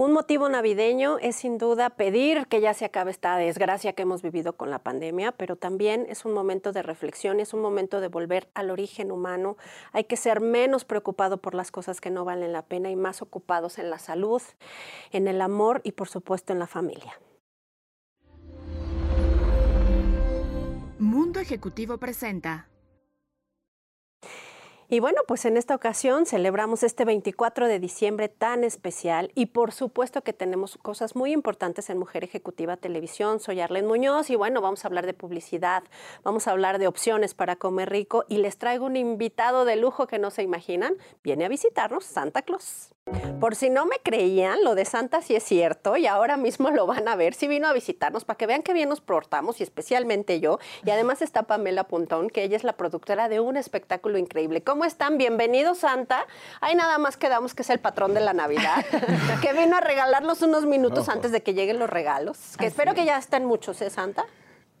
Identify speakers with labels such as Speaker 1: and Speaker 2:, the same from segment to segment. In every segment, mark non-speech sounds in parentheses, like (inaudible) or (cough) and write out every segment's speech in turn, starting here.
Speaker 1: Un motivo navideño es sin duda pedir que ya se acabe esta desgracia que hemos vivido con la pandemia, pero también es un momento de reflexión, es un momento de volver al origen humano. Hay que ser menos preocupado por las cosas que no valen la pena y más ocupados en la salud, en el amor y por supuesto en la familia.
Speaker 2: Mundo Ejecutivo presenta
Speaker 1: y bueno, pues en esta ocasión celebramos este 24 de diciembre tan especial y por supuesto que tenemos cosas muy importantes en Mujer Ejecutiva Televisión. Soy Arlene Muñoz y bueno, vamos a hablar de publicidad, vamos a hablar de opciones para comer rico y les traigo un invitado de lujo que no se imaginan. Viene a visitarnos Santa Claus. Por si no me creían, lo de Santa sí es cierto y ahora mismo lo van a ver. Sí vino a visitarnos para que vean qué bien nos portamos y especialmente yo. Y además está Pamela Puntón, que ella es la productora de un espectáculo increíble. ¿Cómo están? Bienvenidos, Santa. Ahí nada más quedamos que es el patrón de la Navidad, (laughs) que vino a regalarnos unos minutos antes de que lleguen los regalos. Que espero que ya estén muchos, ¿eh, Santa?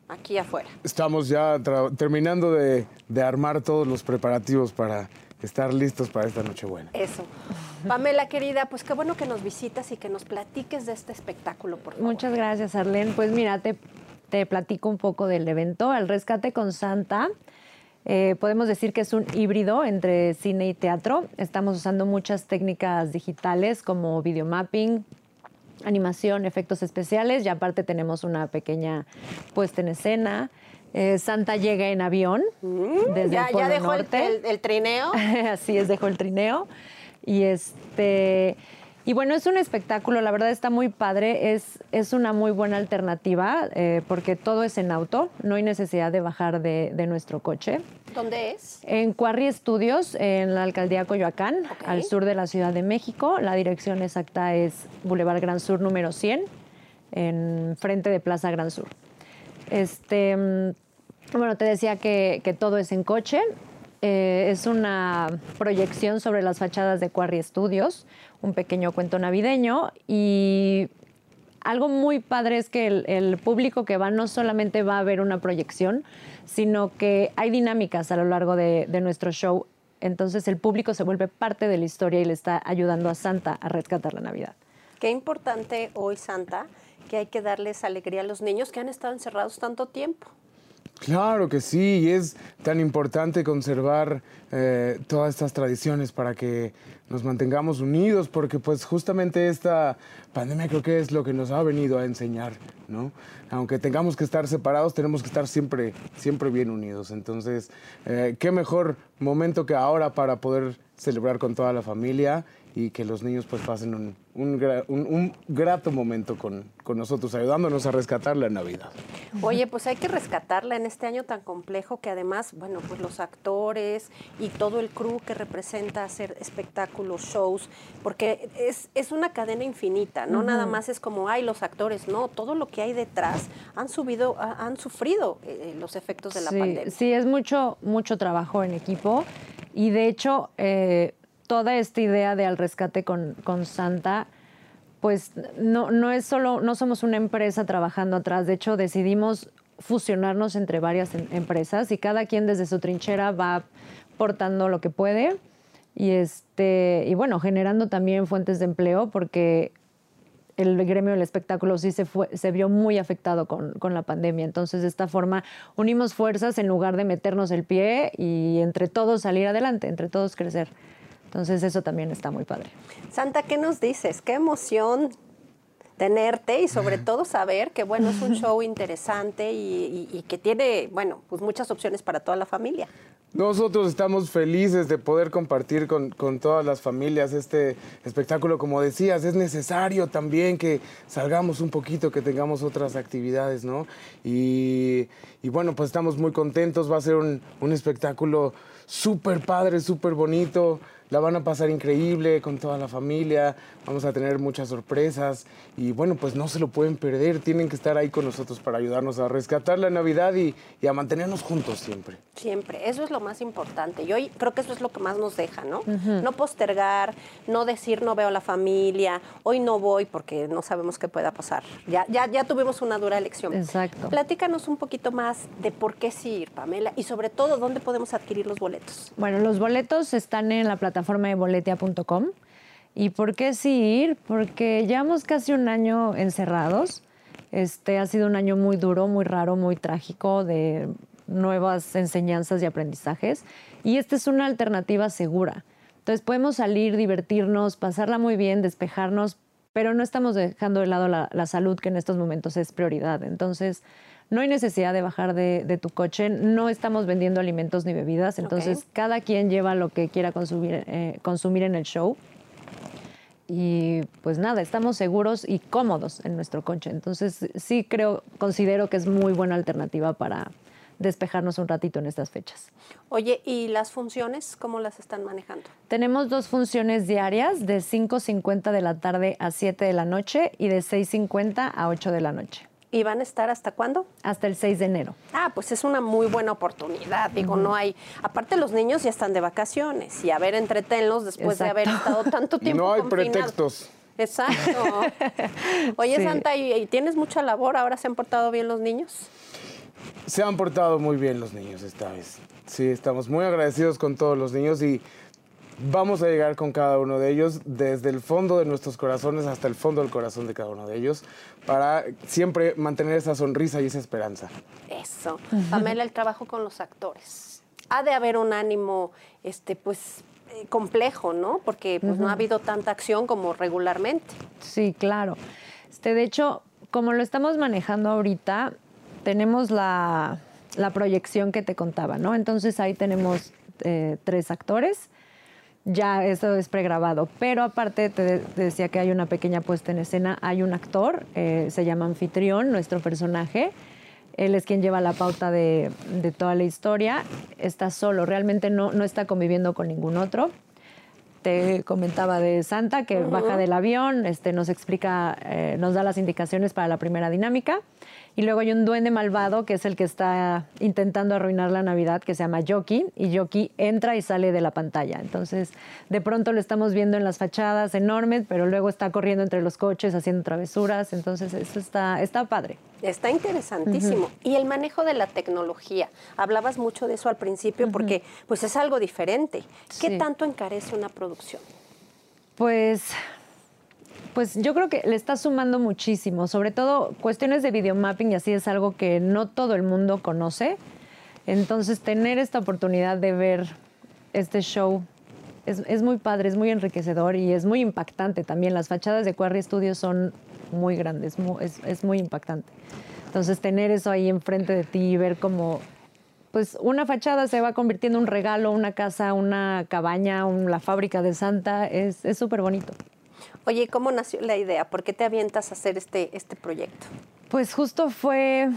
Speaker 1: Aquí afuera.
Speaker 3: Estamos ya terminando de, de armar todos los preparativos para estar listos para esta Nochebuena.
Speaker 1: Eso. Pamela, querida, pues qué bueno que nos visitas y que nos platiques de este espectáculo, por favor.
Speaker 4: Muchas gracias, Arlene. Pues mira, te, te platico un poco del evento. El Rescate con Santa. Eh, podemos decir que es un híbrido entre cine y teatro. Estamos usando muchas técnicas digitales como videomapping, animación, efectos especiales y aparte tenemos una pequeña puesta en escena. Eh, Santa llega en avión
Speaker 1: mm, desde ya, el ya dejó El, trineo. (laughs)
Speaker 4: Así es, dejó el trineo. Y este. Y bueno, es un espectáculo, la verdad está muy padre, es, es una muy buena alternativa eh, porque todo es en auto, no hay necesidad de bajar de, nuestro coche.
Speaker 1: ¿Dónde es?
Speaker 4: En Quarry Studios, en la alcaldía Coyoacán, al sur de la Ciudad de México. La dirección exacta es Boulevard Gran Sur número 100, en frente de Plaza Gran Sur. Este, mm, bueno, te decía que, todo es en coche. Eh, es una proyección sobre las fachadas de Quarry Studios, un pequeño cuento navideño y algo muy padre es que el, público que va no solamente va a ver una proyección, sino que hay dinámicas a lo largo de, de, nuestro show. Entonces el público se vuelve parte de la historia y le está ayudando a Santa a rescatar la Navidad.
Speaker 1: Qué importante hoy, Santa, que hay que darles alegría a los niños que han estado encerrados tanto tiempo.
Speaker 3: Claro que sí, y es tan importante conservar eh, todas estas tradiciones para que nos mantengamos unidos, porque pues justamente esta pandemia creo que es lo que nos ha venido a enseñar, ¿no? Aunque tengamos que estar separados, tenemos que estar siempre, siempre bien unidos. Entonces, eh, qué mejor momento que ahora para poder celebrar con toda la familia y que los niños pues pasen un, un, grato momento con, con, nosotros, ayudándonos a rescatar la Navidad.
Speaker 1: Oye, pues hay que rescatarla en este año tan complejo que además, bueno, pues los actores y todo el crew que representa hacer espectáculos, shows, porque es, es una cadena infinita, no nada más es como, ay, los actores, no, todo lo que hay detrás han subido, han sufrido eh, los efectos de la pandemia.
Speaker 4: Sí, es mucho, mucho trabajo en equipo y de hecho... Eh, toda esta idea de al rescate con, Santa, pues no, no es solo, no somos una empresa trabajando atrás, de hecho decidimos fusionarnos entre varias em, empresas y cada quien desde su trinchera va portando lo que puede y este y bueno generando también fuentes de empleo porque el gremio del espectáculo sí se, fue, se vio muy afectado con, con, la pandemia. Entonces, de esta forma, unimos fuerzas en lugar de meternos el pie y entre todos salir adelante, entre todos crecer. Entonces eso también está muy padre.
Speaker 1: Santa, ¿qué nos dices? Qué emoción tenerte y sobre (laughs) todo saber que bueno es un (laughs) show interesante y, que tiene bueno pues muchas opciones para toda la familia.
Speaker 3: Nosotros estamos felices de poder compartir con, todas las familias este espectáculo. Como decías, es necesario también que salgamos un poquito, que tengamos otras actividades, ¿no? Y, bueno, pues estamos muy contentos. Va a ser un, un espectáculo súper padre, súper bonito la van a pasar increíble con toda la familia, vamos a tener muchas sorpresas y bueno, pues no se lo pueden perder, tienen que estar ahí con nosotros para ayudarnos a rescatar la Navidad y, a mantenernos juntos siempre.
Speaker 1: Siempre, eso es lo más importante y hoy creo que eso es lo que más nos deja, ¿no? No postergar, no decir no veo a la familia, hoy no voy porque no sabemos qué pueda pasar. Ya, ya, ya tuvimos una dura elección.
Speaker 4: Exacto.
Speaker 1: Platícanos un poquito más de por qué sí ir, Pamela, y sobre todo dónde podemos adquirir los boletos.
Speaker 4: Bueno, los boletos están en la plataforma plataforma de boletia.com ¿Y por qué sí ir? Porque llevamos casi un año encerrados. Este ha sido un año muy duro, muy raro, muy trágico de nuevas enseñanzas y aprendizajes. Y esta es una alternativa segura. Entonces podemos salir, divertirnos, pasarla muy bien, despejarnos, pero no estamos dejando de lado la, la salud, que en estos momentos es prioridad. Entonces, no hay necesidad de bajar de, de tu coche, no estamos vendiendo alimentos ni bebidas, entonces cada quien lleva lo que quiera consumir, eh, consumir en el show. Y pues nada, estamos seguros y cómodos en nuestro coche. Entonces sí creo, considero que es muy buena alternativa para despejarnos un ratito en estas fechas.
Speaker 1: Oye, ¿y las funciones cómo las están manejando?
Speaker 4: Tenemos dos funciones diarias de 5.50 de la tarde a 7 de la noche y de 6.50 a 8 de la noche,
Speaker 1: ¿Y van a estar hasta cuándo?
Speaker 4: hasta el 6 de enero.
Speaker 1: Ah, pues es una muy buena oportunidad. Digo, no hay. Aparte, los niños ya están de vacaciones y a ver, entretenlos después de haber estado tanto (laughs) tiempo.
Speaker 3: No hay pretextos.
Speaker 1: Exacto. (laughs) Oye,
Speaker 4: Sí.
Speaker 1: Santa, ¿y, y tienes mucha labor? ¿Ahora se han portado bien los niños?
Speaker 3: Se han portado muy bien los niños esta vez. Sí, estamos muy agradecidos con todos los niños y vamos a llegar con cada uno de ellos desde el fondo de nuestros corazones hasta el fondo del corazón de cada uno de ellos para siempre mantener esa sonrisa y esa esperanza.
Speaker 1: Eso. Pamela, el trabajo con los actores. Ha de haber un ánimo, este, pues, eh, complejo, ¿no? Porque pues, no ha habido tanta acción como regularmente.
Speaker 4: Sí, claro. Este, de hecho, como lo estamos manejando ahorita, tenemos la, la proyección que te contaba, ¿no? Entonces ahí tenemos eh, tres actores. Ya eso es pregrabado, pero aparte te, te decía que hay una pequeña puesta en escena. Hay un actor, eh, se llama Anfitrión, nuestro personaje. Él es quien lleva la pauta de, de toda la historia. Está solo, realmente no, no está conviviendo con ningún otro te comentaba de Santa, que baja del avión, este, nos explica, eh, nos da las indicaciones para la primera dinámica. Y luego hay un duende malvado, que es el que está intentando arruinar la Navidad, que se llama Yoki, y Yoki entra y sale de la pantalla. Entonces, de pronto lo estamos viendo en las fachadas enormes, pero luego está corriendo entre los coches, haciendo travesuras. Entonces, eso está, está padre.
Speaker 1: Está interesantísimo. Y el manejo de la tecnología. Hablabas mucho de eso al principio porque pues es algo diferente. ¿Qué
Speaker 4: Sí.
Speaker 1: tanto encarece una producción?
Speaker 4: Pues, pues yo creo que le está sumando muchísimo, sobre todo cuestiones de videomapping y así es algo que no todo el mundo conoce. Entonces, tener esta oportunidad de ver este show es, muy padre, es muy enriquecedor y es muy impactante también. Las fachadas de Quarry Studios son muy grandes, es, muy impactante. Entonces, tener eso ahí enfrente de ti y ver cómo pues una fachada se va convirtiendo en un regalo, una casa, una cabaña, un- la fábrica de Santa, es súper bonito.
Speaker 1: Oye, ¿cómo nació la idea? ¿Por qué te avientas a hacer este, este proyecto?
Speaker 4: Pues justo fue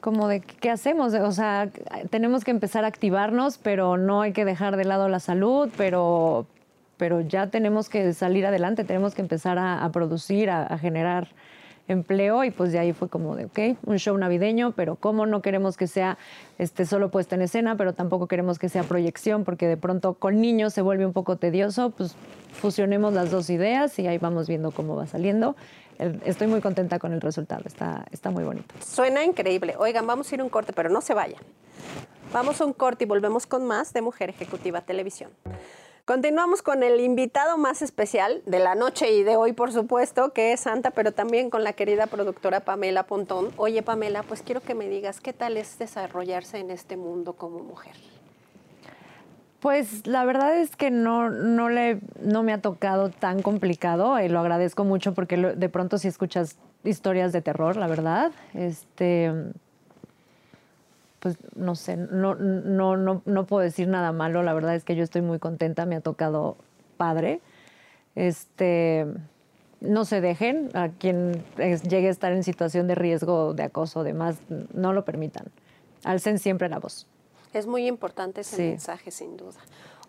Speaker 4: como de qué hacemos, o sea, tenemos que empezar a activarnos, pero no hay que dejar de lado la salud, pero, pero ya tenemos que salir adelante, tenemos que empezar a, producir, a generar empleo y pues de ahí fue como de, ok, un show navideño, pero cómo no queremos que sea este, solo puesta en escena, pero tampoco queremos que sea proyección, porque de pronto con niños se vuelve un poco tedioso, pues fusionemos las dos ideas y ahí vamos viendo cómo va saliendo. Estoy muy contenta con el resultado, está, está muy bonito.
Speaker 1: Suena increíble. Oigan, vamos a ir a un corte, pero no se vayan. Vamos a un corte y volvemos con más de Mujer Ejecutiva Televisión. Continuamos con el invitado más especial de la noche y de hoy, por supuesto, que es Santa, pero también con la querida productora Pamela Pontón. Oye, Pamela, pues quiero que me digas qué tal es desarrollarse en este mundo como mujer.
Speaker 4: Pues la verdad es que no, no, le, no me ha tocado tan complicado y lo agradezco mucho porque de pronto si escuchas historias de terror, la verdad, este, pues no sé, no, no, no, no puedo decir nada malo, la verdad es que yo estoy muy contenta, me ha tocado padre. Este, no se dejen, a quien llegue a estar en situación de riesgo, de acoso, demás, no lo permitan. Alcen siempre la voz.
Speaker 1: Es muy importante ese
Speaker 4: Sí.
Speaker 1: mensaje, sin duda.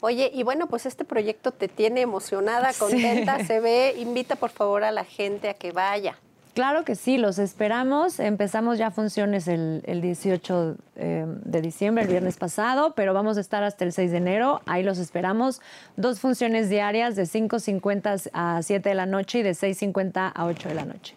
Speaker 1: Oye, y bueno, pues este proyecto te tiene emocionada, (laughs)
Speaker 4: Sí.
Speaker 1: contenta, se ve. Invita por favor a la gente a que vaya.
Speaker 4: Claro que sí, los esperamos. Empezamos ya funciones el, el 18 eh, de diciembre, el viernes pasado, pero vamos a estar hasta el 6 de enero. Ahí los esperamos. Dos funciones diarias de 5.50 a 7 de la noche y de 6.50 a 8 de la noche.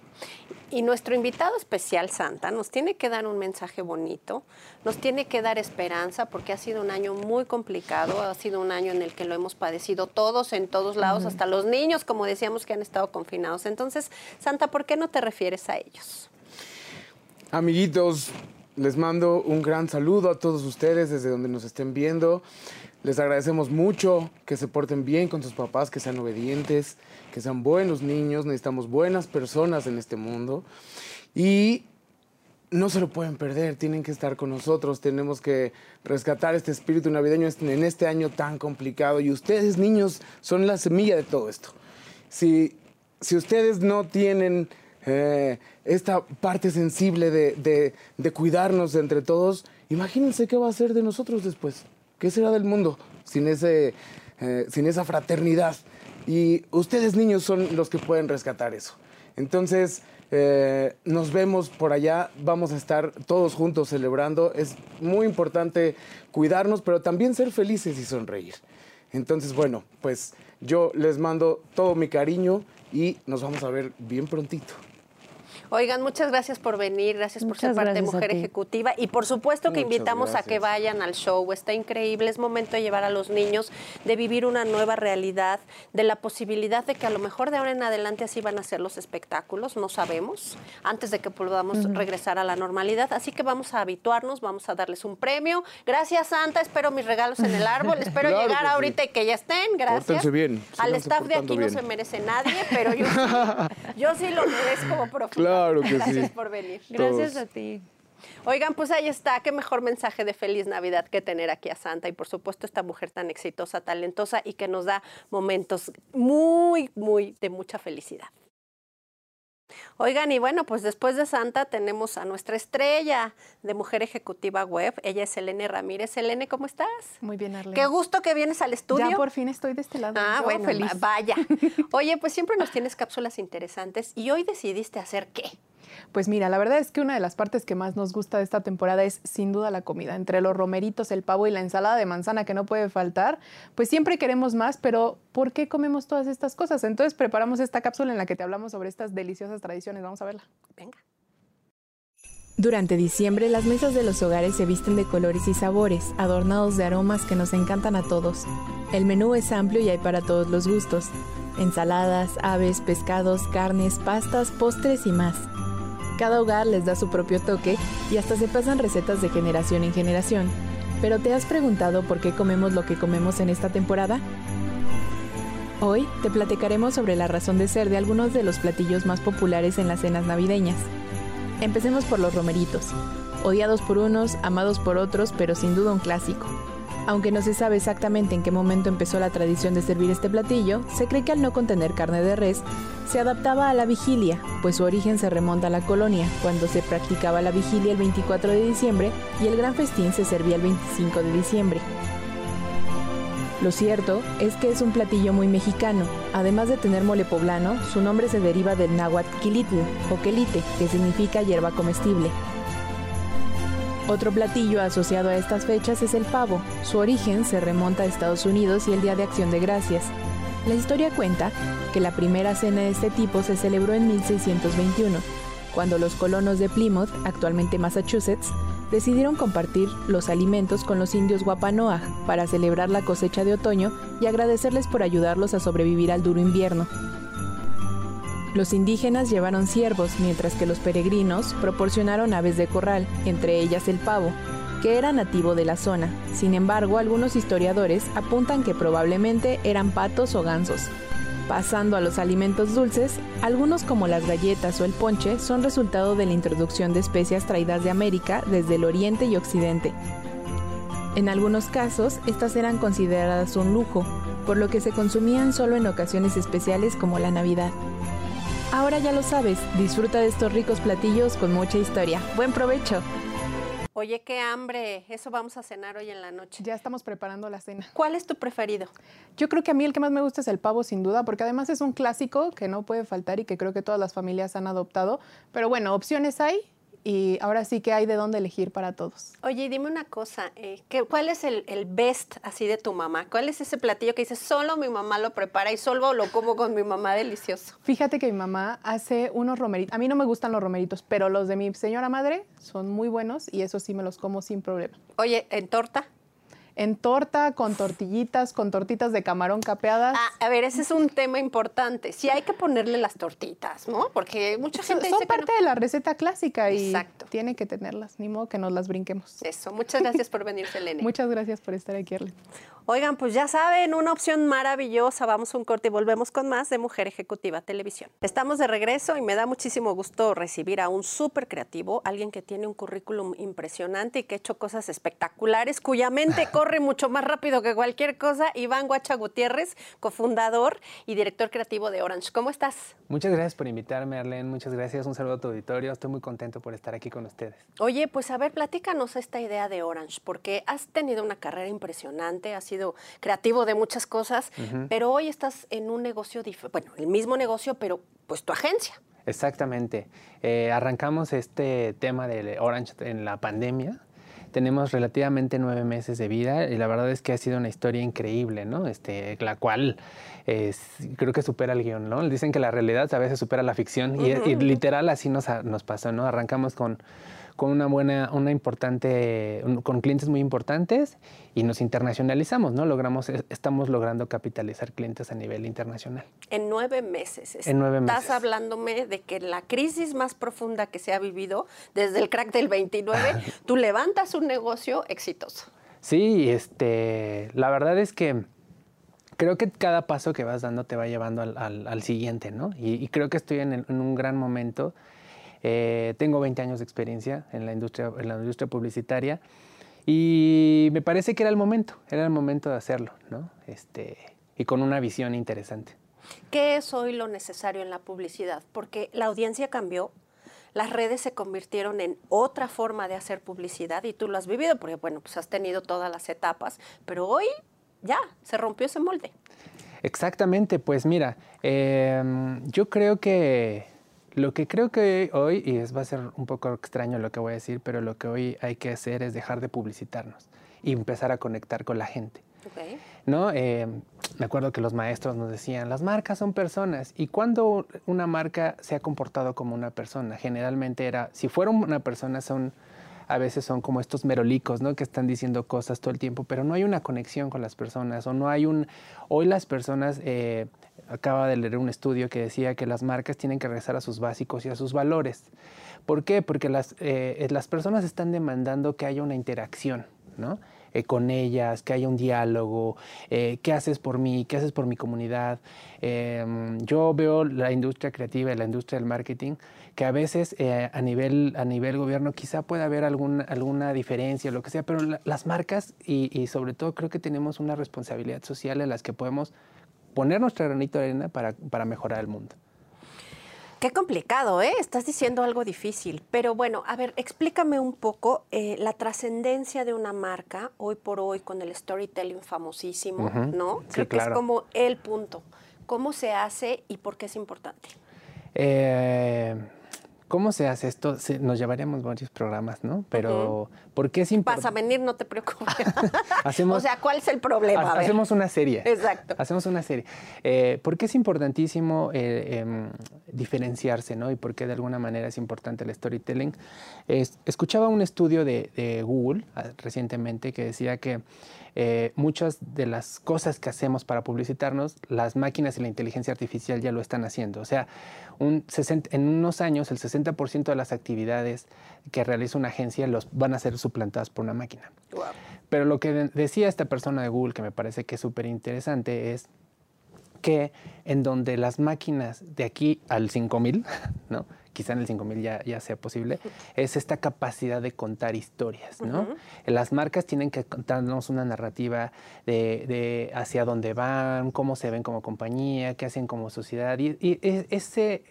Speaker 1: Y nuestro invitado especial, Santa, nos tiene que dar un mensaje bonito, nos tiene que dar esperanza, porque ha sido un año muy complicado, ha sido un año en el que lo hemos padecido todos, en todos lados, hasta los niños, como decíamos, que han estado confinados. Entonces, Santa, ¿por qué no te refieres a ellos?
Speaker 3: Amiguitos, les mando un gran saludo a todos ustedes desde donde nos estén viendo. Les agradecemos mucho que se porten bien con sus papás, que sean obedientes, que sean buenos niños. Necesitamos buenas personas en este mundo. Y no se lo pueden perder, tienen que estar con nosotros, tenemos que rescatar este espíritu navideño en este año tan complicado. Y ustedes, niños, son la semilla de todo esto. Si, si ustedes no tienen eh, esta parte sensible de, de cuidarnos entre todos, imagínense qué va a ser de nosotros después. ¿Qué será del mundo sin, ese, eh, sin esa fraternidad? Y ustedes niños son los que pueden rescatar eso. Entonces, eh, nos vemos por allá, vamos a estar todos juntos celebrando. Es muy importante cuidarnos, pero también ser felices y sonreír. Entonces, bueno, pues yo les mando todo mi cariño y nos vamos a ver bien prontito.
Speaker 1: Oigan, muchas gracias por venir, gracias por ser parte de Mujer Ejecutiva y por supuesto que invitamos a que vayan al show, está increíble, es momento de llevar a los niños, de vivir una nueva realidad, de la posibilidad de que a lo mejor de ahora en adelante así van a ser los espectáculos, no sabemos, antes de que podamos regresar a la normalidad, así que vamos a habituarnos, vamos a darles un premio. Gracias Santa, espero mis regalos en el árbol, espero (laughs) llegar ahorita y que ya estén, gracias.
Speaker 3: bien.
Speaker 1: Al staff de aquí no se merece nadie, pero yo sí, yo sí lo merezco como (laughs) profesor.
Speaker 3: Claro que
Speaker 1: Gracias por venir.
Speaker 4: Gracias a ti.
Speaker 1: Oigan, pues ahí está, qué mejor mensaje de feliz Navidad que tener aquí a Santa y por supuesto esta mujer tan exitosa, talentosa y que nos da momentos muy, muy de mucha felicidad. Oigan, y bueno, pues después de Santa tenemos a nuestra estrella de Mujer Ejecutiva Web. Ella es Elene Ramírez. Elene, ¿cómo estás?
Speaker 5: Muy bien, Arlene.
Speaker 1: Qué gusto que vienes al estudio.
Speaker 5: Ya por fin estoy de este lado.
Speaker 1: Ah, bueno, feliz. vaya. (laughs) Oye, pues siempre nos tienes cápsulas interesantes y hoy decidiste hacer qué?
Speaker 5: Pues mira, la verdad es que una de las partes que más nos gusta de esta temporada es sin duda la comida. Entre los romeritos, el pavo y la ensalada de manzana que no puede faltar, pues siempre queremos más, pero ¿por qué comemos todas estas cosas? Entonces preparamos esta cápsula en la que te hablamos sobre estas deliciosas tradiciones. Vamos a verla.
Speaker 1: Venga.
Speaker 6: Durante diciembre las mesas de los hogares se visten de colores y sabores, adornados de aromas que nos encantan a todos. El menú es amplio y hay para todos los gustos. Ensaladas, aves, pescados, carnes, pastas, postres y más. Cada hogar les da su propio toque y hasta se pasan recetas de generación en generación. Pero ¿te has preguntado por qué comemos lo que comemos en esta temporada? Hoy te platicaremos sobre la razón de ser de algunos de los platillos más populares en las cenas navideñas. Empecemos por los romeritos, odiados por unos, amados por otros, pero sin duda un clásico. Aunque no se sabe exactamente en qué momento empezó la tradición de servir este platillo, se cree que al no contener carne de res, se adaptaba a la vigilia, pues su origen se remonta a la colonia, cuando se practicaba la vigilia el 24 de diciembre y el gran festín se servía el 25 de diciembre. Lo cierto es que es un platillo muy mexicano. Además de tener mole poblano, su nombre se deriva del náhuatl quilitl o quelite, que significa hierba comestible. Otro platillo asociado a estas fechas es el pavo. Su origen se remonta a Estados Unidos y el Día de Acción de Gracias. La historia cuenta que la primera cena de este tipo se celebró en 1621, cuando los colonos de Plymouth, actualmente Massachusetts, decidieron compartir los alimentos con los indios Wampanoag para celebrar la cosecha de otoño y agradecerles por ayudarlos a sobrevivir al duro invierno. Los indígenas llevaron ciervos, mientras que los peregrinos proporcionaron aves de corral, entre ellas el pavo, que era nativo de la zona. Sin embargo, algunos historiadores apuntan que probablemente eran patos o gansos. Pasando a los alimentos dulces, algunos como las galletas o el ponche son resultado de la introducción de especias traídas de América desde el oriente y occidente. En algunos casos, estas eran consideradas un lujo, por lo que se consumían solo en ocasiones especiales como la Navidad. Ahora ya lo sabes, disfruta de estos ricos platillos con mucha historia. Buen provecho.
Speaker 1: Oye, qué hambre. Eso vamos a cenar hoy en la noche.
Speaker 5: Ya estamos preparando la cena.
Speaker 1: ¿Cuál es tu preferido?
Speaker 5: Yo creo que a mí el que más me gusta es el pavo, sin duda, porque además es un clásico que no puede faltar y que creo que todas las familias han adoptado. Pero bueno, opciones hay y ahora sí que hay de dónde elegir para todos.
Speaker 1: Oye, dime una cosa, eh, ¿cuál es el, el, best así de tu mamá? ¿Cuál es ese platillo que dices, solo mi mamá lo prepara y solo lo como con mi mamá delicioso?
Speaker 5: Fíjate que mi mamá hace unos romeritos, a mí no me gustan los romeritos, pero los de mi señora madre son muy buenos y eso sí me los como sin problema.
Speaker 1: Oye, ¿en torta?
Speaker 5: En torta, con tortillitas, con tortitas de camarón capeadas.
Speaker 1: Ah, a ver, ese es un tema importante. Sí hay que ponerle las tortitas, ¿no? Porque mucha gente
Speaker 5: son
Speaker 1: dice
Speaker 5: parte de la receta clásica y tiene que tenerlas, ni modo que nos las brinquemos.
Speaker 1: Eso, muchas gracias por venir, Selene. (laughs)
Speaker 5: muchas gracias por estar aquí, Arlen.
Speaker 1: Oigan, pues ya saben, una opción maravillosa. Vamos a un corte y volvemos con más de Mujer Ejecutiva Televisión. Estamos de regreso y me da muchísimo gusto recibir a un súper creativo, alguien que tiene un currículum impresionante y que ha hecho cosas espectaculares, cuya mente corre (laughs) mucho más rápido que cualquier cosa. Iván Guacha Gutiérrez, cofundador y director creativo de Orange. ¿Cómo estás?
Speaker 7: Muchas gracias por invitarme, Arlene. Muchas gracias. Un saludo a tu auditorio. Estoy muy contento por estar aquí con ustedes.
Speaker 1: Oye, pues a ver, platícanos esta idea de Orange, porque has tenido una carrera impresionante, has sido creativo de muchas cosas, pero hoy estás en un negocio, bueno, el mismo negocio, pero pues tu agencia.
Speaker 7: Exactamente. Eh, arrancamos este tema de Orange en la pandemia. Tenemos relativamente nueve meses de vida y la verdad es que ha sido una historia increíble, ¿no? Este, la cual creo que supera el guion, ¿no? Dicen que la realidad a veces supera la ficción y, y, literal así nos, nos pasó, ¿no? Arrancamos con con una buena, una importante, con clientes muy importantes y nos internacionalizamos, ¿no? Logramos, estamos logrando capitalizar clientes a nivel internacional.
Speaker 1: En nueve meses.
Speaker 7: En nueve meses.
Speaker 1: Estás hablándome de que la crisis más profunda que se ha vivido desde el crack del 29, (laughs) tú levantas un negocio exitoso.
Speaker 7: Sí, este, la verdad es que creo que cada paso que vas dando te va llevando al, siguiente, ¿no? Y, creo que estoy en, en un gran momento eh, tengo 20 años de experiencia en la, industria, en la industria publicitaria y me parece que era el momento, era el momento de hacerlo, ¿no? Este, y con una visión interesante.
Speaker 1: ¿Qué es hoy lo necesario en la publicidad? Porque la audiencia cambió, las redes se convirtieron en otra forma de hacer publicidad y tú lo has vivido porque, bueno, pues has tenido todas las etapas, pero hoy ya se rompió ese molde.
Speaker 7: Exactamente, pues mira, em, yo creo que lo que creo que hoy, y es, va a ser un poco extraño lo que voy a decir, pero lo que hoy hay que hacer es dejar de publicitarnos y empezar a conectar con la gente. ¿No? Eh, me acuerdo que los maestros nos decían, las marcas son personas. Y cuando una marca se ha comportado como una persona, generalmente era, si fuera una persona, son a veces son como estos merolicos, ¿no? Que están diciendo cosas todo el tiempo, pero no hay una conexión con las personas o no hay un... Hoy las personas eh, acaba de leer un estudio que decía que las marcas tienen que regresar a sus básicos y a sus valores. ¿Por qué? Porque las, eh, las personas están demandando que haya una interacción, ¿no? Eh, con ellas, que haya un diálogo, eh, qué haces por mí, qué haces por mi comunidad. Em, yo veo la industria creativa y la industria del marketing que a veces a, nivel, a nivel gobierno quizá pueda haber alguna, alguna diferencia, lo que sea, pero las marcas y, y sobre todo creo que tenemos una responsabilidad social en las que podemos poner nuestra granito de arena para, para mejorar el mundo.
Speaker 1: Qué complicado, ¿eh? Estás diciendo algo difícil. Pero bueno, a ver, explícame un poco eh, la trascendencia de una marca hoy por hoy con el storytelling famosísimo, ¿no? Creo que es como el punto. ¿Cómo se hace y por qué es importante?
Speaker 7: Eh, ¿Cómo se hace esto? nos llevaríamos varios programas, ¿no? Pero, ¿por qué es importante?
Speaker 1: Vas a venir, no te preocupes. (laughs) hacemos, o sea, ¿cuál es el problema?
Speaker 7: hacemos una serie.
Speaker 1: Exacto.
Speaker 7: Hacemos una serie. Eh, ¿Por qué es importantísimo eh, em, diferenciarse, ¿no? Y por qué de alguna manera es importante el storytelling. escuchaba un estudio de, Google ah, recientemente que decía que eh, muchas de las cosas que hacemos para publicitarnos, las máquinas y la inteligencia artificial ya lo están haciendo. O sea, un en unos años el 60% de las actividades que realiza una agencia los van a ser suplantadas por una máquina. Pero lo que decía esta persona de Google, que me parece que es súper interesante, es que en donde las máquinas de aquí al 5000, (laughs) ¿no? quizá en el 5000 ya, ya sea posible, (laughs) es esta capacidad de contar historias. ¿no? Las marcas tienen que contarnos una narrativa de, de, hacia dónde van, cómo se ven como compañía, qué hacen como sociedad. Y, y ese,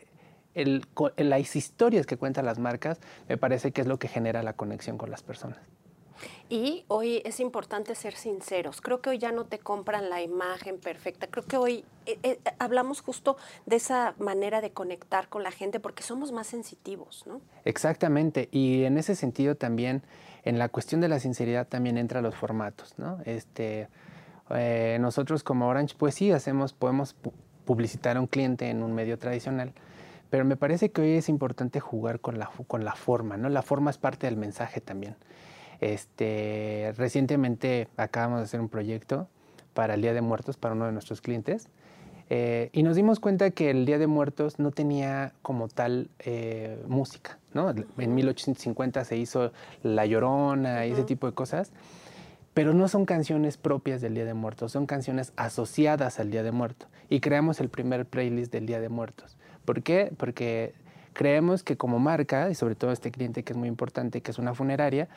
Speaker 7: el, las historias que cuentan las marcas me parece que es lo que genera la conexión con las personas.
Speaker 1: Y hoy es importante ser sinceros. Creo que hoy ya no te compran la imagen perfecta. Creo que hoy eh, eh, hablamos justo de esa manera de conectar con la gente porque somos más sensitivos, ¿no?
Speaker 7: Exactamente. Y en ese sentido también, en la cuestión de la sinceridad también entra los formatos, ¿no? Este, eh, nosotros como Orange, pues sí, hacemos, podemos publicitar a un cliente en un medio tradicional, pero me parece que hoy es importante jugar con la, con la forma, ¿no? La forma es parte del mensaje también. Este, recientemente acabamos de hacer un proyecto para el Día de Muertos para uno de nuestros clientes eh, y nos dimos cuenta que el Día de Muertos no tenía como tal eh, música. ¿no? En 1850 se hizo La Llorona y ese tipo de cosas, pero no son canciones propias del Día de Muertos, son canciones asociadas al Día de Muertos. Y creamos el primer playlist del Día de Muertos. ¿Por qué? Porque creemos que como marca, y sobre todo este cliente que es muy importante, que es una funeraria,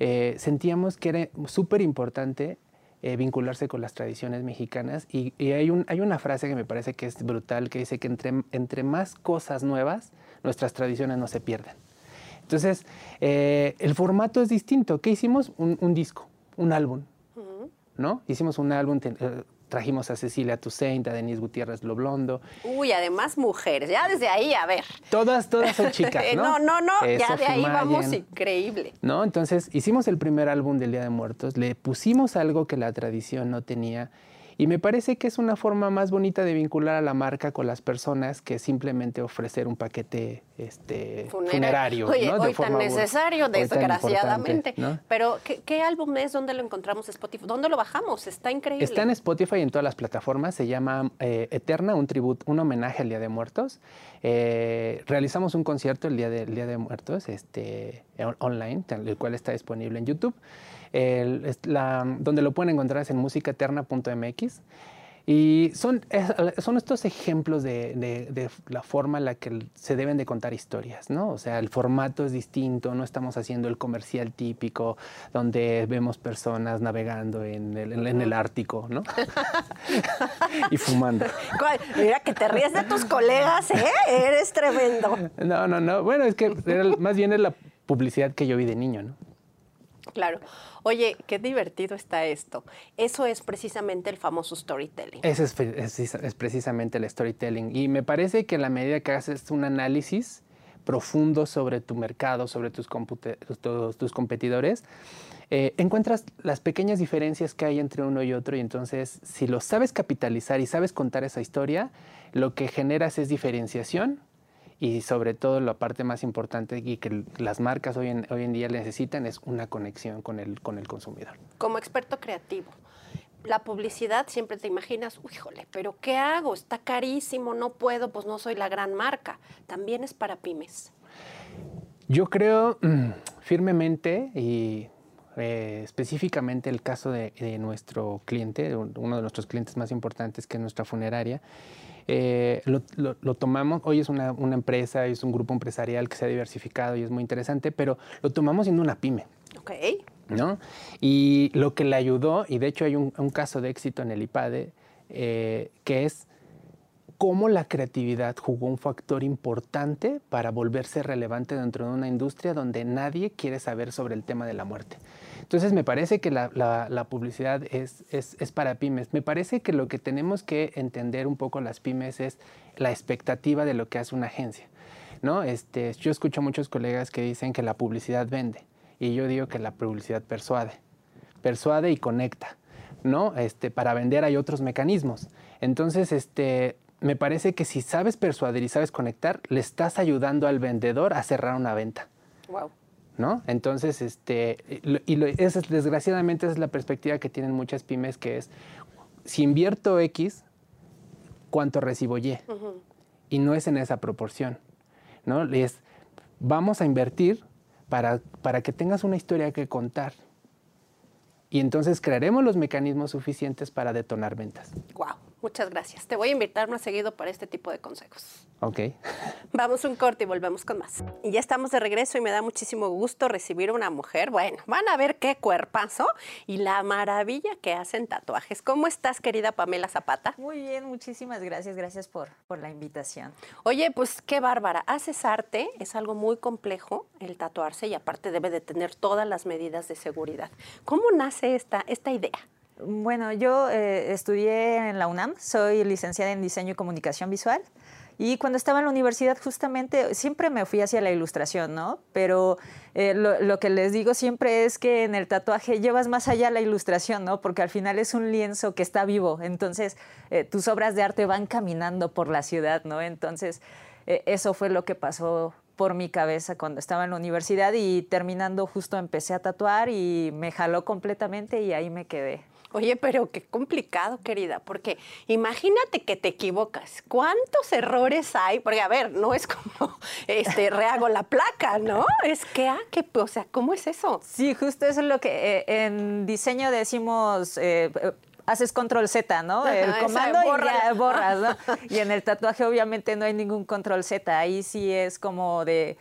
Speaker 7: eh, sentíamos que era súper importante eh, vincularse con las tradiciones mexicanas y, hay, un, hay, una frase que me parece que es brutal que dice que entre, entre más cosas nuevas, nuestras tradiciones no se pierden. Entonces, eh, el formato es distinto. ¿Qué hicimos? Un, un disco, un álbum. ¿no? Hicimos un álbum, Trajimos a Cecilia Toussaint, a Denise Gutiérrez Loblondo.
Speaker 1: Uy, además mujeres, ya desde ahí, a ver.
Speaker 7: Todas, todas son chicas, (laughs) ¿no?
Speaker 1: no, no, no, ya de ahí vamos increíble.
Speaker 7: ¿No? Entonces, hicimos el primer álbum del Día de Muertos, le pusimos algo que la tradición no tenía y me parece que es una forma más bonita de vincular a la marca con las personas que simplemente ofrecer un paquete este, funerario.
Speaker 1: Oye,
Speaker 7: ¿no?
Speaker 1: hoy tan necesario, desgraciadamente. Pero, ¿qué, álbum es? ¿Dónde lo encontramos? Spotify. ¿Dónde lo bajamos? Está increíble.
Speaker 7: Está en Spotify y en todas las plataformas. Se llama eh, Eterna, un tributo, un homenaje al Día de Muertos. Eh, realizamos un concierto el Día de, el Día de Muertos este, online, el cual está disponible en YouTube donde lo pueden encontrar es en musicaeterna.mx. Y son, son estos ejemplos de, la forma en la que se deben de contar historias, ¿no? O sea, el formato es distinto, no estamos haciendo el comercial típico donde vemos personas navegando en el, en el Ártico, ¿no? (laughs) y fumando.
Speaker 1: Mira que te ríes de tus colegas, ¿eh? Eres tremendo.
Speaker 7: No, no, no. Bueno, es que más bien es la publicidad que yo vi de niño, ¿no?
Speaker 1: Claro. Oye, qué divertido está esto. Eso es precisamente el famoso storytelling.
Speaker 7: Eso es, precisamente el storytelling. Y me parece que en la medida que haces un análisis profundo sobre tu mercado, sobre tus, tus, competidores, eh, encuentras las pequeñas diferencias que hay entre uno y otro y entonces si lo sabes capitalizar y sabes contar esa historia, lo que generas es diferenciación y sobre todo la parte más importante y que las marcas hoy en, hoy en día necesitan es una conexión con el, con el consumidor.
Speaker 1: Como experto creativo, la publicidad siempre te imaginas, híjole, pero ¿qué hago? Está carísimo, no puedo, pues no soy la gran marca. También es para pymes.
Speaker 7: Yo creo mm, firmemente y eh, específicamente el caso de, de, nuestro cliente, uno de nuestros clientes más importantes que es nuestra funeraria, eh, lo, tomamos, hoy es una, empresa, es un grupo empresarial que se ha diversificado y es muy interesante, pero lo tomamos siendo una pyme.
Speaker 1: Ok.
Speaker 7: ¿no? Y lo que le ayudó, y de hecho hay un, caso de éxito en el IPADE, eh, que es cómo la creatividad jugó un factor importante para volverse relevante dentro de una industria donde nadie quiere saber sobre el tema de la muerte. Entonces me parece que la, publicidad es, para pymes. Me parece que lo que tenemos que entender un poco las pymes es la expectativa de lo que hace una agencia. ¿no? Este, yo escucho muchos colegas que dicen que la publicidad vende y yo digo que la publicidad persuade. Persuade y conecta. ¿no? Este, para vender hay otros mecanismos. Entonces, este, me parece que si sabes persuadir y sabes conectar, le estás ayudando al vendedor a cerrar una venta.
Speaker 1: Wow.
Speaker 7: ¿No? Entonces, este, y desgraciadamente esa es la perspectiva que tienen muchas pymes, que es, si invierto X, ¿cuánto recibo Y? Y no es en esa proporción, ¿no? Es, vamos a invertir para, para que tengas una historia que contar. Y entonces crearemos los mecanismos suficientes para detonar ventas.
Speaker 1: Wow. Muchas gracias. Te voy a invitar más seguido para este tipo de consejos.
Speaker 7: Ok.
Speaker 1: Vamos un corte y volvemos con más. Y ya estamos de regreso y me da muchísimo gusto recibir una mujer. Bueno, van a ver qué cuerpazo y la maravilla que hacen tatuajes. ¿Cómo estás, querida Pamela Zapata?
Speaker 8: Muy bien, muchísimas gracias. Gracias por, por la invitación.
Speaker 1: Oye, pues qué bárbara. Haces arte, es algo muy complejo el tatuarse y aparte debe de tener todas las medidas de seguridad. ¿Cómo nace esta, esta idea?
Speaker 8: Bueno, yo eh, estudié en la UNAM, soy licenciada en diseño y comunicación visual. Y cuando estaba en la universidad, justamente, siempre me fui hacia la ilustración, ¿no? Pero eh, lo, que les digo siempre es que en el tatuaje llevas más allá la ilustración, ¿no? Porque al final es un lienzo que está vivo. Entonces, eh, tus obras de arte van caminando por la ciudad, ¿no? Entonces, eso fue lo que pasó por mi cabeza cuando estaba en la universidad y terminando justo empecé a tatuar y me jaló completamente y ahí me quedé.
Speaker 1: Oye, pero qué complicado, querida, porque imagínate que te equivocas. ¿Cuántos errores hay? Porque, a ver, no es como, (laughs) este, rehago la placa, ¿no? Es que, ah, que, o sea, ¿cómo es eso?
Speaker 8: Sí, justo eso es lo que eh, en diseño decimos... Eh, haces control Z, ¿no? el comando y ya (laughs) borras, ¿no? (laughs) Y en el tatuaje obviamente no hay ningún control Z, ahí sí es como de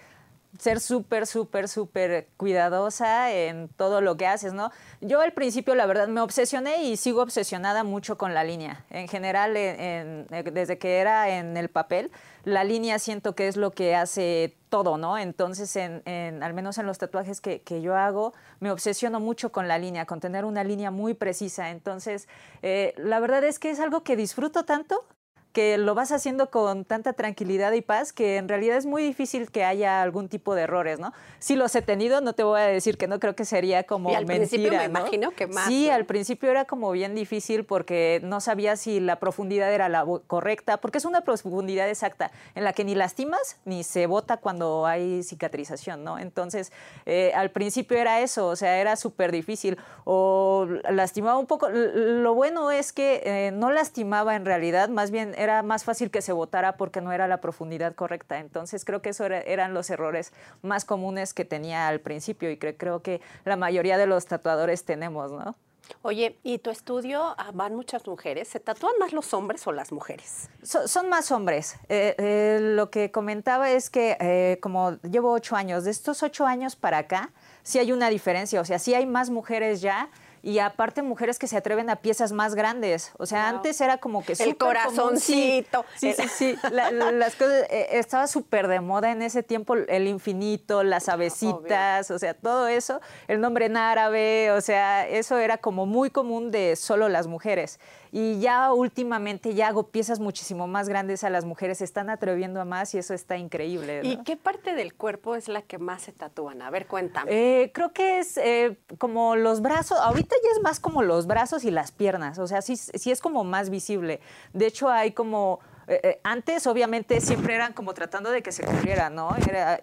Speaker 8: ser súper, súper, súper cuidadosa en todo lo que haces, ¿no? Yo al principio, la verdad, me obsesioné y sigo obsesionada mucho con la línea. En general, desde que era en el papel, la línea siento que es lo que hace todo, ¿no? Entonces, en, al menos en los tatuajes que, que, yo hago, me obsesiono mucho con la línea, con tener una línea muy precisa. Entonces, eh, la verdad es que es algo que disfruto tanto que lo vas haciendo con tanta tranquilidad y paz que en realidad es muy difícil que haya algún tipo de errores, ¿no? Si los he tenido, no te voy a decir que no, creo que sería como y al principio
Speaker 1: me imagino que más.
Speaker 8: Sí, al principio era como bien difícil porque no sabía si la profundidad era la correcta, porque es una profundidad exacta en la que ni lastimas ni se bota cuando hay cicatrización, ¿no? Entonces, eh, al principio era eso, o sea, era súper difícil o lastimaba un poco. Lo bueno es que eh, no lastimaba en realidad, más bien era más fácil que se votara porque no era la profundidad correcta. Entonces creo que esos eran los errores más comunes que tenía al principio y creo, que la mayoría de los tatuadores tenemos, ¿no?
Speaker 1: Oye, ¿y tu estudio ah, van muchas mujeres? ¿Se tatúan más los hombres o las mujeres?
Speaker 8: son más hombres. Eh, eh, lo que comentaba es que eh, como llevo ocho años, de estos ocho años para acá, sí hay una diferencia. O sea, sí hay más mujeres ya y aparte mujeres que se atreven a piezas más grandes. O sea, antes era como que
Speaker 1: el corazoncito.
Speaker 8: Sí, sí, sí. las cosas eh, estaba súper de moda en ese tiempo el infinito, las avecitas, o sea, todo eso, el nombre en árabe, o sea, eso era como muy común de solo las mujeres. Y ya últimamente ya hago piezas muchísimo más grandes a las mujeres, se están atreviendo a más y eso está increíble.
Speaker 1: ¿Y qué parte del cuerpo es la que más se tatúan? A ver, cuéntame.
Speaker 8: Eh, creo que es eh, como los brazos, ahorita ya es más como los brazos y las piernas, o sea, sí, sí es como más visible. De hecho, hay como eh, eh, antes, obviamente, siempre eran como tratando de que se cubrieran, ¿no?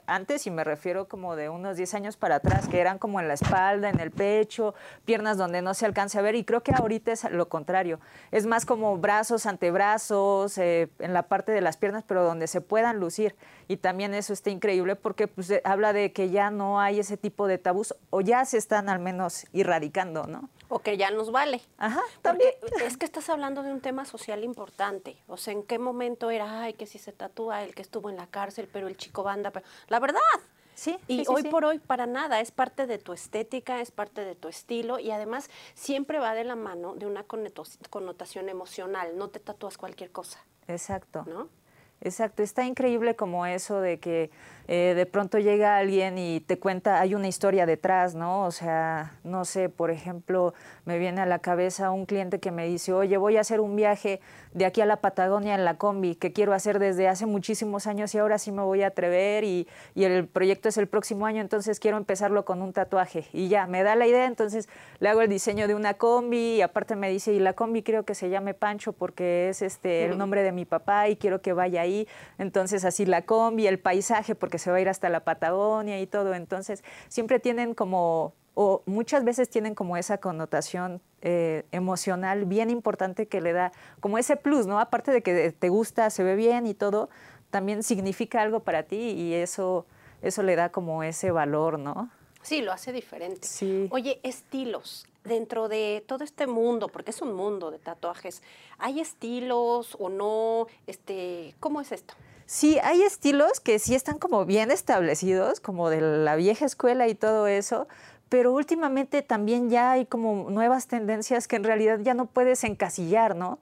Speaker 8: Antes, y me refiero como de unos 10 años para atrás, que eran como en la espalda, en el pecho, piernas donde no se alcance a ver, y creo que ahorita es lo contrario. Es más como brazos, antebrazos, eh, en la parte de las piernas, pero donde se puedan lucir. Y también eso está increíble porque pues, habla de que ya no hay ese tipo de tabús, o ya se están al menos erradicando, ¿no?
Speaker 1: O que ya nos vale.
Speaker 8: Ajá, también.
Speaker 1: es que estás hablando de un tema social importante. O sea, ¿en qué momento era, ay, que si se tatúa el que estuvo en la cárcel, pero el chico banda? Pero... La verdad.
Speaker 8: Sí,
Speaker 1: y hoy por hoy para nada, es parte de tu estética, es parte de tu estilo y además siempre va de la mano de una connotación emocional, no te tatúas cualquier cosa.
Speaker 8: Exacto. ¿No? Exacto, está increíble como eso de que eh, de pronto llega alguien y te cuenta, hay una historia detrás, ¿no? O sea, no sé, por ejemplo, me viene a la cabeza un cliente que me dice, oye, voy a hacer un viaje de aquí a la Patagonia en la combi, que quiero hacer desde hace muchísimos años y ahora sí me voy a atrever y, y el proyecto es el próximo año, entonces quiero empezarlo con un tatuaje. Y ya, me da la idea, entonces le hago el diseño de una combi y aparte me dice, y la combi creo que se llame Pancho porque es este el nombre de mi papá y quiero que vaya ahí. Entonces así la combi, el paisaje porque se va a ir hasta la Patagonia y todo. Entonces siempre tienen como o muchas veces tienen como esa connotación eh, emocional bien importante que le da como ese plus, ¿no? Aparte de que te gusta, se ve bien y todo, también significa algo para ti y eso, eso le da como ese valor, ¿no?
Speaker 1: Sí, lo hace diferente.
Speaker 8: Sí.
Speaker 1: Oye, estilos. dentro de todo este mundo, porque es un mundo de tatuajes, ¿hay estilos o no? Este, ¿Cómo es esto?
Speaker 8: Sí, hay estilos que sí están como bien establecidos, como de la vieja escuela y todo eso, pero últimamente también ya hay como nuevas tendencias que en realidad ya no puedes encasillar, ¿no?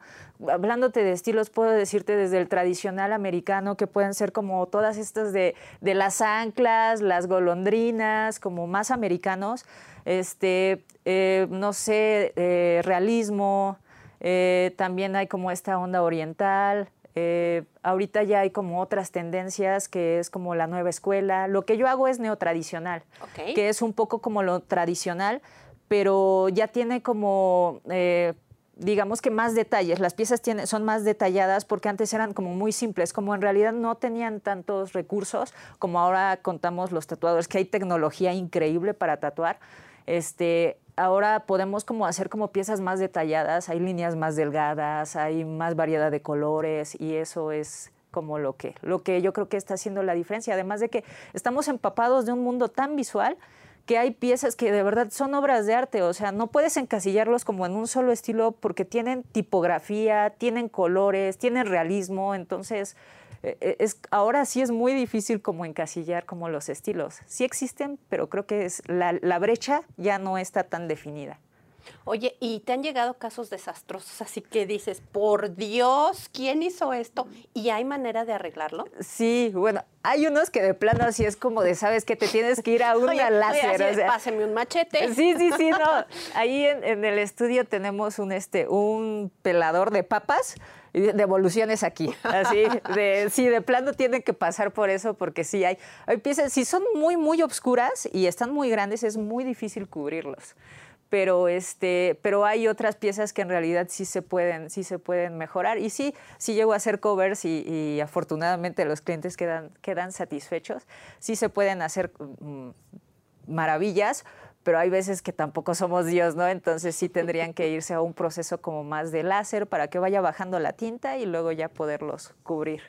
Speaker 8: Hablándote de estilos, puedo decirte desde el tradicional americano, que pueden ser como todas estas de, de las anclas, las golondrinas, como más americanos, este, eh, no sé, eh, realismo, eh, también hay como esta onda oriental, eh, ahorita ya hay como otras tendencias que es como la nueva escuela. Lo que yo hago es neotradicional, que es un poco como lo tradicional, pero ya tiene como, eh, digamos que más detalles. Las piezas tienen, son más detalladas porque antes eran como muy simples, como en realidad no tenían tantos recursos como ahora contamos los tatuadores, que hay tecnología increíble para tatuar. Este, ahora podemos como hacer como piezas más detalladas, hay líneas más delgadas, hay más variedad de colores y eso es como lo que, lo que yo creo que está haciendo la diferencia. Además de que estamos empapados de un mundo tan visual que hay piezas que de verdad son obras de arte, o sea, no puedes encasillarlos como en un solo estilo porque tienen tipografía, tienen colores, tienen realismo, entonces es, ahora sí es muy difícil como encasillar como los estilos. Sí existen, pero creo que es, la, la brecha ya no está tan definida.
Speaker 1: Oye, ¿y te han llegado casos desastrosos? Así que dices, por Dios, ¿quién hizo esto? ¿Y hay manera de arreglarlo?
Speaker 8: Sí, bueno, hay unos que de plano así es como de, sabes que te tienes que ir a una (laughs)
Speaker 1: Oye,
Speaker 8: láser.
Speaker 1: oye,
Speaker 8: o sea,
Speaker 1: páseme un machete.
Speaker 8: Sí, sí, sí, no. (laughs) Ahí en, en el estudio tenemos un, este, un pelador de papas devoluciones aquí. Así, de, (laughs) sí, de plano tienen que pasar por eso porque sí hay, hay piezas, si son muy, muy obscuras y están muy grandes, es muy difícil cubrirlos. Pero, este, pero hay otras piezas que en realidad sí se pueden, sí se pueden mejorar. Y sí, sí llego a hacer covers y, y afortunadamente los clientes quedan, quedan satisfechos. Sí se pueden hacer mm, maravillas, pero hay veces que tampoco somos Dios, ¿no? Entonces sí tendrían que irse a un proceso como más de láser para que vaya bajando la tinta y luego ya poderlos cubrir.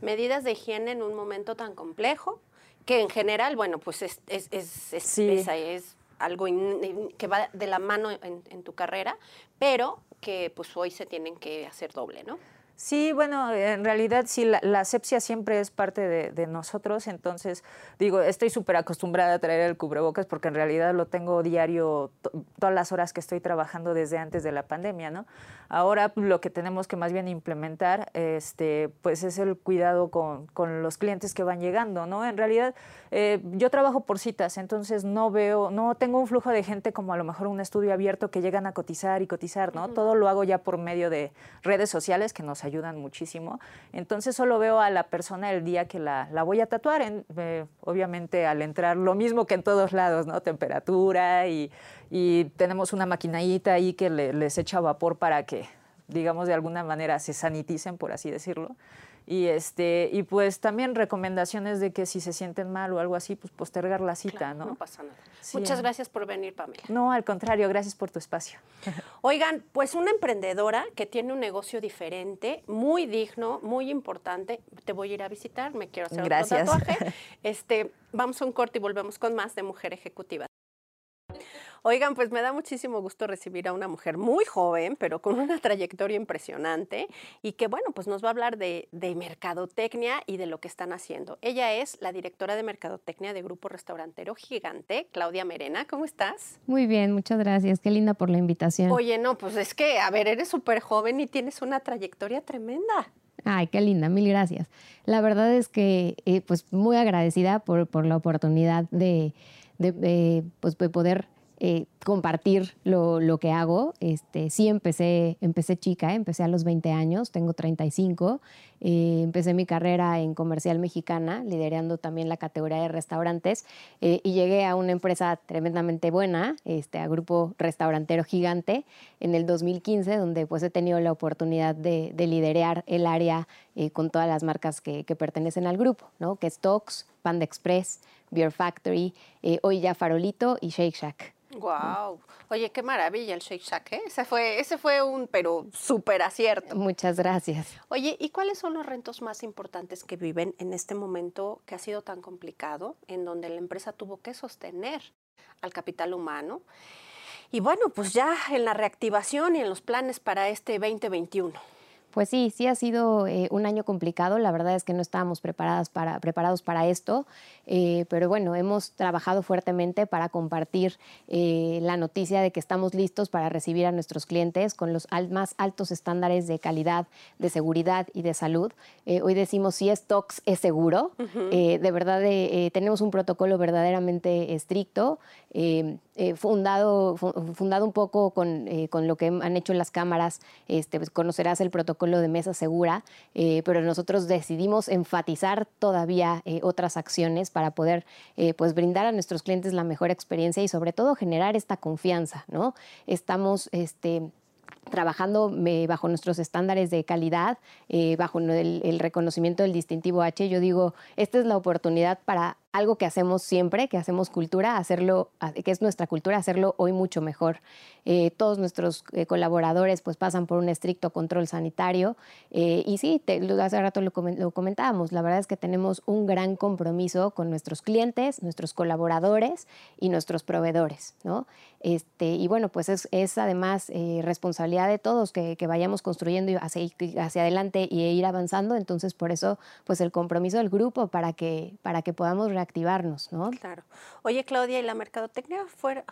Speaker 1: Medidas de higiene en un momento tan complejo, que en general, bueno, pues es, es, es, es-
Speaker 8: Sí.
Speaker 1: esa es algo in- in- que va de la mano en, en tu carrera, pero que pues hoy se tienen que hacer doble, ¿no?
Speaker 8: Sí, bueno, en realidad sí, la, la asepsia siempre es parte de, de nosotros, entonces digo, estoy súper acostumbrada a traer el cubrebocas porque en realidad lo tengo diario to- todas las horas que estoy trabajando desde antes de la pandemia, ¿no? Ahora lo que tenemos que más bien implementar, este, pues es el cuidado con, con los clientes que van llegando, ¿no? En realidad eh, yo trabajo por citas, entonces no veo, no tengo un flujo de gente como a lo mejor un estudio abierto que llegan a cotizar y cotizar, ¿no? Todo lo hago ya por medio de redes sociales que nos ayudan muchísimo. Entonces solo veo a la persona el día que la, la voy a tatuar. En- eh, obviamente al entrar, lo mismo que en todos lados, ¿no? Temperatura y, y tenemos una maquinadita ahí que le- les echa vapor para que, digamos, de alguna manera se saniticen, por así decirlo. Y, este, y pues también recomendaciones de que si se sienten mal o algo así, pues postergar la cita,
Speaker 1: Claro,
Speaker 8: ¿no?
Speaker 1: No pasa nada.
Speaker 8: Sí.
Speaker 1: Muchas gracias por venir, Pamela.
Speaker 8: No, al contrario, gracias por tu espacio. (laughs)
Speaker 1: Oigan, pues una emprendedora que tiene un negocio diferente, muy digno, muy importante. Te voy a ir a visitar, me quiero hacer
Speaker 8: Gracias.
Speaker 1: otro tatuaje. (laughs) Este, vamos a un corte y volvemos con más de Mujer Ejecutiva. Oigan, pues me da muchísimo gusto recibir a una mujer muy joven, pero con una (laughs) trayectoria impresionante y que, bueno, pues nos va a hablar de, de mercadotecnia y de lo que están haciendo. Ella es la directora de mercadotecnia de Grupo Restaurantero Gigante, Claudia Merena. ¿Cómo estás?
Speaker 9: Muy bien, muchas gracias. Qué linda por la invitación.
Speaker 1: Oye, no, pues es que, a ver, eres súper joven y tienes una trayectoria tremenda.
Speaker 9: Ay, qué linda, mil gracias. La verdad es que, eh, pues, muy agradecida por, por la oportunidad de, de, de, pues, de poder eh, compartir lo, lo que hago. Este, sí, empecé, empecé chica, empecé a los 20 años, tengo 35. Eh, empecé mi carrera en comercial mexicana, liderando también la categoría de restaurantes, eh, y llegué a una empresa tremendamente buena, este, a Grupo Restaurantero Gigante, en el 2015, donde pues he tenido la oportunidad de, de liderear el área eh, con todas las marcas que, que pertenecen al grupo, ¿no? que es Tox, Panda Express, Beer Factory, eh, hoy ya Farolito y Shake Shack.
Speaker 1: Wow. Oye, qué maravilla el Shake Shack, ¿eh? Ese fue, ese fue un, pero súper acierto.
Speaker 9: Muchas gracias.
Speaker 1: Oye, ¿y cuáles son los retos más importantes que viven en este momento que ha sido tan complicado, en donde la empresa tuvo que sostener al capital humano? Y bueno, pues ya en la reactivación y en los planes para este 2021.
Speaker 9: Pues sí, sí ha sido eh, un año complicado. La verdad es que no estábamos preparadas para, preparados para esto, eh, pero bueno, hemos trabajado fuertemente para compartir eh, la noticia de que estamos listos para recibir a nuestros clientes con los más altos estándares de calidad, de seguridad y de salud. hoy decimos si es TOX es seguro. de verdad, tenemos un protocolo verdaderamente estricto. Fundado, fundado un poco con, con, lo que han hecho las cámaras, este, pues conocerás el protocolo lo de mesa segura, eh, pero nosotros decidimos enfatizar todavía eh, otras acciones para poder eh, pues brindar a nuestros clientes la mejor experiencia y sobre todo generar esta confianza, ¿no? Estamos este, trabajando bajo nuestros estándares de calidad, bajo el, reconocimiento del distintivo H. Yo digo, esta es la oportunidad para algo que hacemos siempre, que hacemos cultura, hacerlo, que es nuestra cultura, hacerlo hoy mucho mejor. Eh, todos nuestros eh, colaboradores pues pasan por un estricto control sanitario eh, y sí, hace rato lo, comentábamos, la verdad es que tenemos un gran compromiso con nuestros clientes, nuestros colaboradores y nuestros proveedores, ¿no? Este, y bueno, pues es, es además responsabilidad de todos que, que vayamos construyendo hacia, hacia adelante y ir avanzando, entonces por eso pues el compromiso del grupo para que, para que podamos activarnos, ¿no?
Speaker 1: Claro. Oye, Claudia, y la mercadotecnia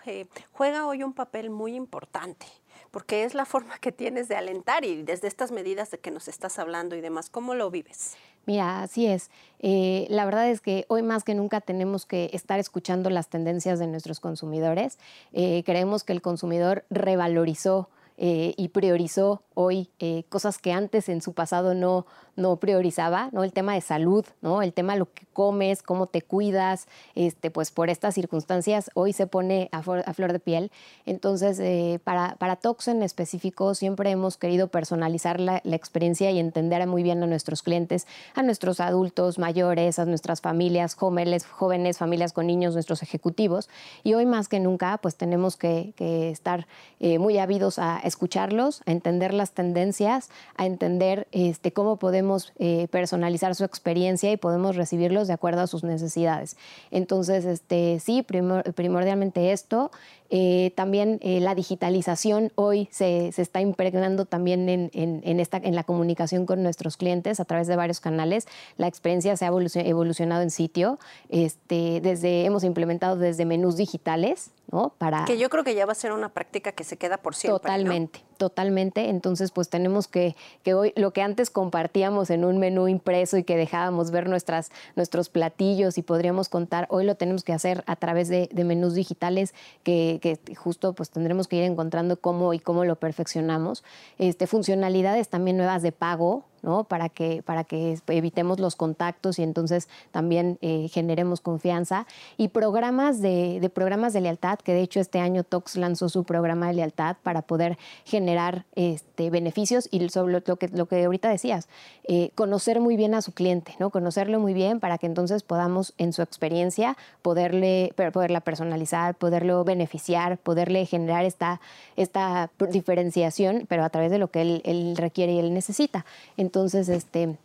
Speaker 1: eh, juega hoy un papel muy importante, porque es la forma que tienes de alentar y desde estas medidas de que nos estás hablando y demás, ¿cómo lo vives?
Speaker 9: Mira, así es. Eh, la verdad es que hoy más que nunca tenemos que estar escuchando las tendencias de nuestros consumidores. Eh, creemos que el consumidor revalorizó y priorizó hoy cosas que antes en su pasado no, no priorizaba, ¿no? El tema de salud, ¿no? El tema de lo que comes, cómo te cuidas, este, pues por estas circunstancias hoy se pone a, flor de piel. Entonces, eh, para, para Tox en específico, siempre hemos querido personalizar la, experiencia y entender muy bien a nuestros clientes, a nuestros adultos mayores, a nuestras familias, jóvenes, jóvenes familias con niños, nuestros ejecutivos. Y hoy más que nunca, pues tenemos que, estar eh, muy ávidos a escucharlos, a entender las tendencias, a entender este, cómo podemos eh, personalizar su experiencia y podemos recibirlos de acuerdo a sus necesidades. Entonces, este, sí, primordialmente esto. Eh, también eh, la digitalización hoy se, está impregnando también en, esta, en la comunicación con nuestros clientes a través de varios canales. La experiencia se ha evolucionado en sitio. Este, desde, hemos implementado desde menús digitales, ¿no?
Speaker 1: Para... Que yo creo que ya va a ser una práctica que se queda por siempre.
Speaker 9: Totalmente, totalmente. Entonces, pues tenemos que, que hoy, lo que antes compartíamos en un menú impreso y que dejábamos ver nuestras, nuestros platillos y podríamos contar, hoy lo tenemos que hacer a través de, de menús digitales que, que, justo pues tendremos que ir encontrando cómo y cómo lo perfeccionamos. Este, funcionalidades también nuevas de pago, para que, para que evitemos los contactos y entonces también eh, generemos confianza. Y programas de, programas de lealtad, que de hecho este año Tox lanzó su programa de lealtad para poder generar este, beneficios y sobre lo que, lo que ahorita decías, eh, conocer muy bien a su cliente, ¿no? Conocerlo muy bien para que entonces podamos en su experiencia poderle, poderla personalizar, poderlo beneficiar, poderle generar esta, esta diferenciación, pero a través de lo que él, él requiere y él necesita. Entonces, este,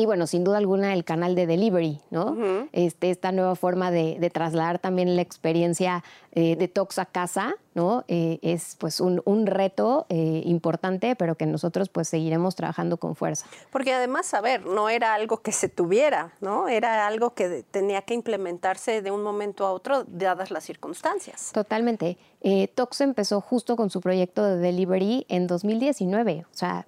Speaker 9: y bueno, sin duda alguna el canal de delivery, ¿no? este, esta nueva forma de, trasladar también la experiencia eh, de Tox a casa, ¿no? Eh, es pues un, reto eh, importante, pero que nosotros pues seguiremos trabajando con fuerza.
Speaker 1: Porque además, a ver, no era algo que se tuviera, ¿no? Era algo que tenía que implementarse de un momento a otro, dadas las circunstancias.
Speaker 9: Totalmente. Tox empezó justo con su proyecto de delivery en 2019, o sea,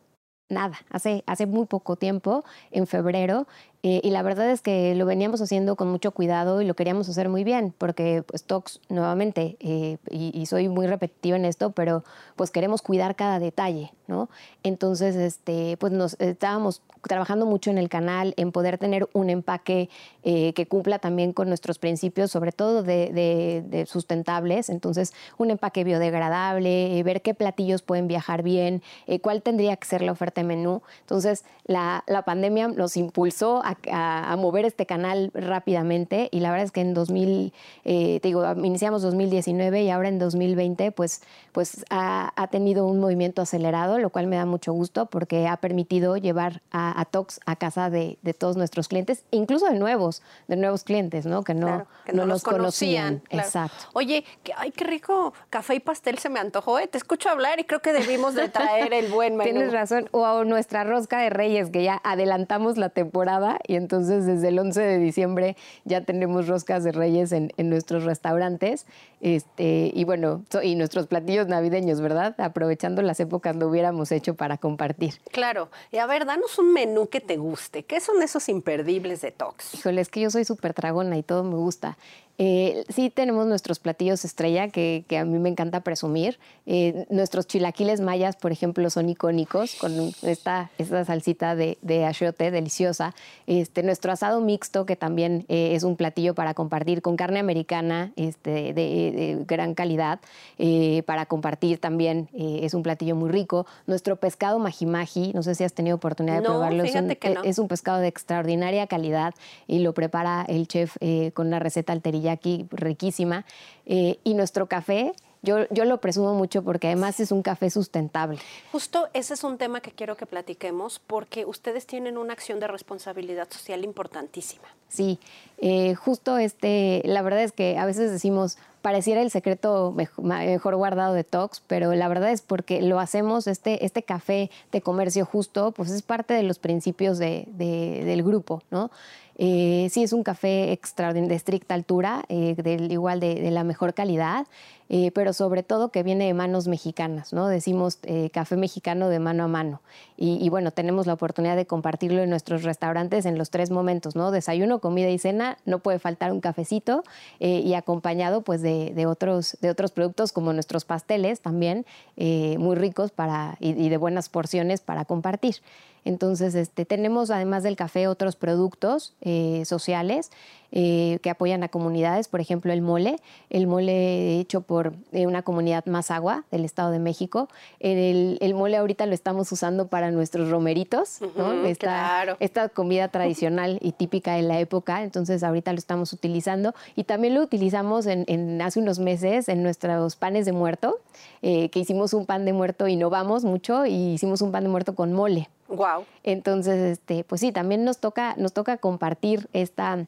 Speaker 9: nada, hace, hace muy poco tiempo, en febrero, eh, y la verdad es que lo veníamos haciendo con mucho cuidado y lo queríamos hacer muy bien, porque pues Tox, nuevamente, eh, y, soy muy repetitiva en esto, pero pues queremos cuidar cada detalle, ¿no? Entonces, este, pues nos estábamos trabajando mucho en el canal, en poder tener un empaque eh, que cumpla también con nuestros principios, sobre todo de, sustentables. Entonces, un empaque biodegradable, ver qué platillos pueden viajar bien, cuál tendría que ser la oferta de menú. Entonces, la, la pandemia nos impulsó a a, mover este canal rápidamente y la verdad es que en 2000, eh, te digo, iniciamos 2019 y ahora en 2020 pues, pues ha, tenido un movimiento acelerado, lo cual me da mucho gusto porque ha permitido llevar a, Tox a casa de, todos nuestros clientes, incluso de nuevos, de nuevos clientes, ¿no? Que no, no, nos conocían. Exacto.
Speaker 1: Oye, ay, qué rico café y pastel se me antojó, ¿eh? te escucho hablar y creo que debimos de traer el buen menú.
Speaker 9: Tienes razón, o nuestra rosca de reyes, que ya adelantamos la temporada y entonces desde el 11 de diciembre ya tenemos roscas de reyes en, nuestros restaurantes. Este, y bueno, y nuestros platillos navideños, ¿verdad? Aprovechando las épocas lo hubiéramos hecho para compartir.
Speaker 1: Claro. Y a ver, danos un menú que te guste. ¿Qué son esos imperdibles de Tox?
Speaker 9: Híjole, es que yo soy súper tragona y todo me gusta. Eh, sí tenemos nuestros platillos estrella que, a mí me encanta presumir. Eh, nuestros chilaquiles mayas, por ejemplo, son icónicos con esta, esta salsita de, de achiote deliciosa. Este, nuestro asado mixto, que también eh, es un platillo para compartir con carne americana este, de, gran calidad, para compartir también es un platillo muy rico. Nuestro pescado majimaji, no sé si has tenido oportunidad de probarlo, es un, es un, pescado de extraordinaria calidad y lo prepara el chef con una receta alterilla aquí riquísima. Eh, y nuestro café, yo, yo, lo presumo mucho porque además es un café sustentable.
Speaker 1: Justo ese es un tema que quiero que platiquemos porque ustedes tienen una acción de responsabilidad social importantísima.
Speaker 9: Sí, eh, justo este, la verdad es que a veces decimos, pareciera el secreto mejor, guardado de Tox, pero la verdad es porque lo hacemos, este, este café de comercio justo, pues es parte de los principios de, del grupo, ¿no? Eh, sí, es un café extraordinario, de estricta altura, eh, igual de, la mejor calidad, pero sobre todo que viene de manos mexicanas, ¿no? Decimos café mexicano de mano a mano. Y, bueno, tenemos la oportunidad de compartirlo en nuestros restaurantes en los tres momentos, ¿no? Desayuno, comida y cena, no puede faltar un cafecito y acompañado pues de, otros, de otros productos como nuestros pasteles también, muy ricos para, y de buenas porciones para compartir. Entonces, este, tenemos además del café otros productos eh, sociales eh, que apoyan a comunidades, por ejemplo el mole, el mole hecho por eh, una comunidad más agua del Estado de México. El, mole ahorita lo estamos usando para nuestros romeritos, esta, esta comida tradicional y típica de la época, entonces ahorita lo estamos utilizando. Y también lo utilizamos en, hace unos meses en nuestros panes de muerto, que hicimos un pan de muerto, innovamos mucho y hicimos un pan de muerto con mole.
Speaker 1: Wow.
Speaker 9: Entonces, este, pues sí, también nos toca, nos toca compartir esta,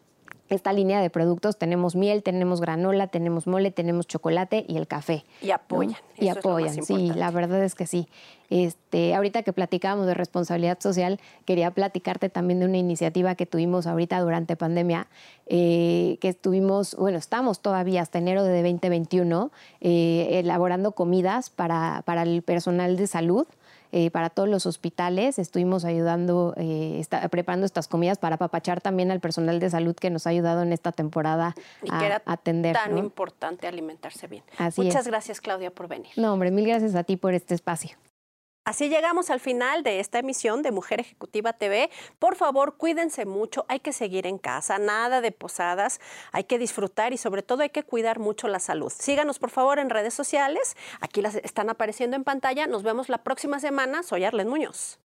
Speaker 9: esta línea de productos. Tenemos miel, tenemos granola, tenemos mole, tenemos chocolate y el café.
Speaker 1: Y apoyan.
Speaker 9: Y apoyan, sí, la verdad es que sí. Este, ahorita que platicábamos de responsabilidad social, quería platicarte también de una iniciativa que tuvimos ahorita durante pandemia, eh, que estuvimos, bueno, estamos todavía hasta enero de 2021 eh, elaborando comidas para, para el personal de salud. Eh, para todos los hospitales. Estuvimos ayudando, eh, preparando estas comidas para apapachar también al personal de salud que nos ha ayudado en esta temporada a era atender.
Speaker 1: Tan importante alimentarse bien. Muchas gracias, Claudia, por venir.
Speaker 9: No, hombre, mil gracias a ti por este espacio.
Speaker 1: Así llegamos al final de esta emisión de Mujer Ejecutiva TV. Por favor, cuídense mucho, hay que seguir en casa, nada de posadas, hay que disfrutar y sobre todo hay que cuidar mucho la salud. Síganos por favor en redes sociales, aquí las están apareciendo en pantalla. Nos vemos la próxima semana. Soy Arlen Muñoz.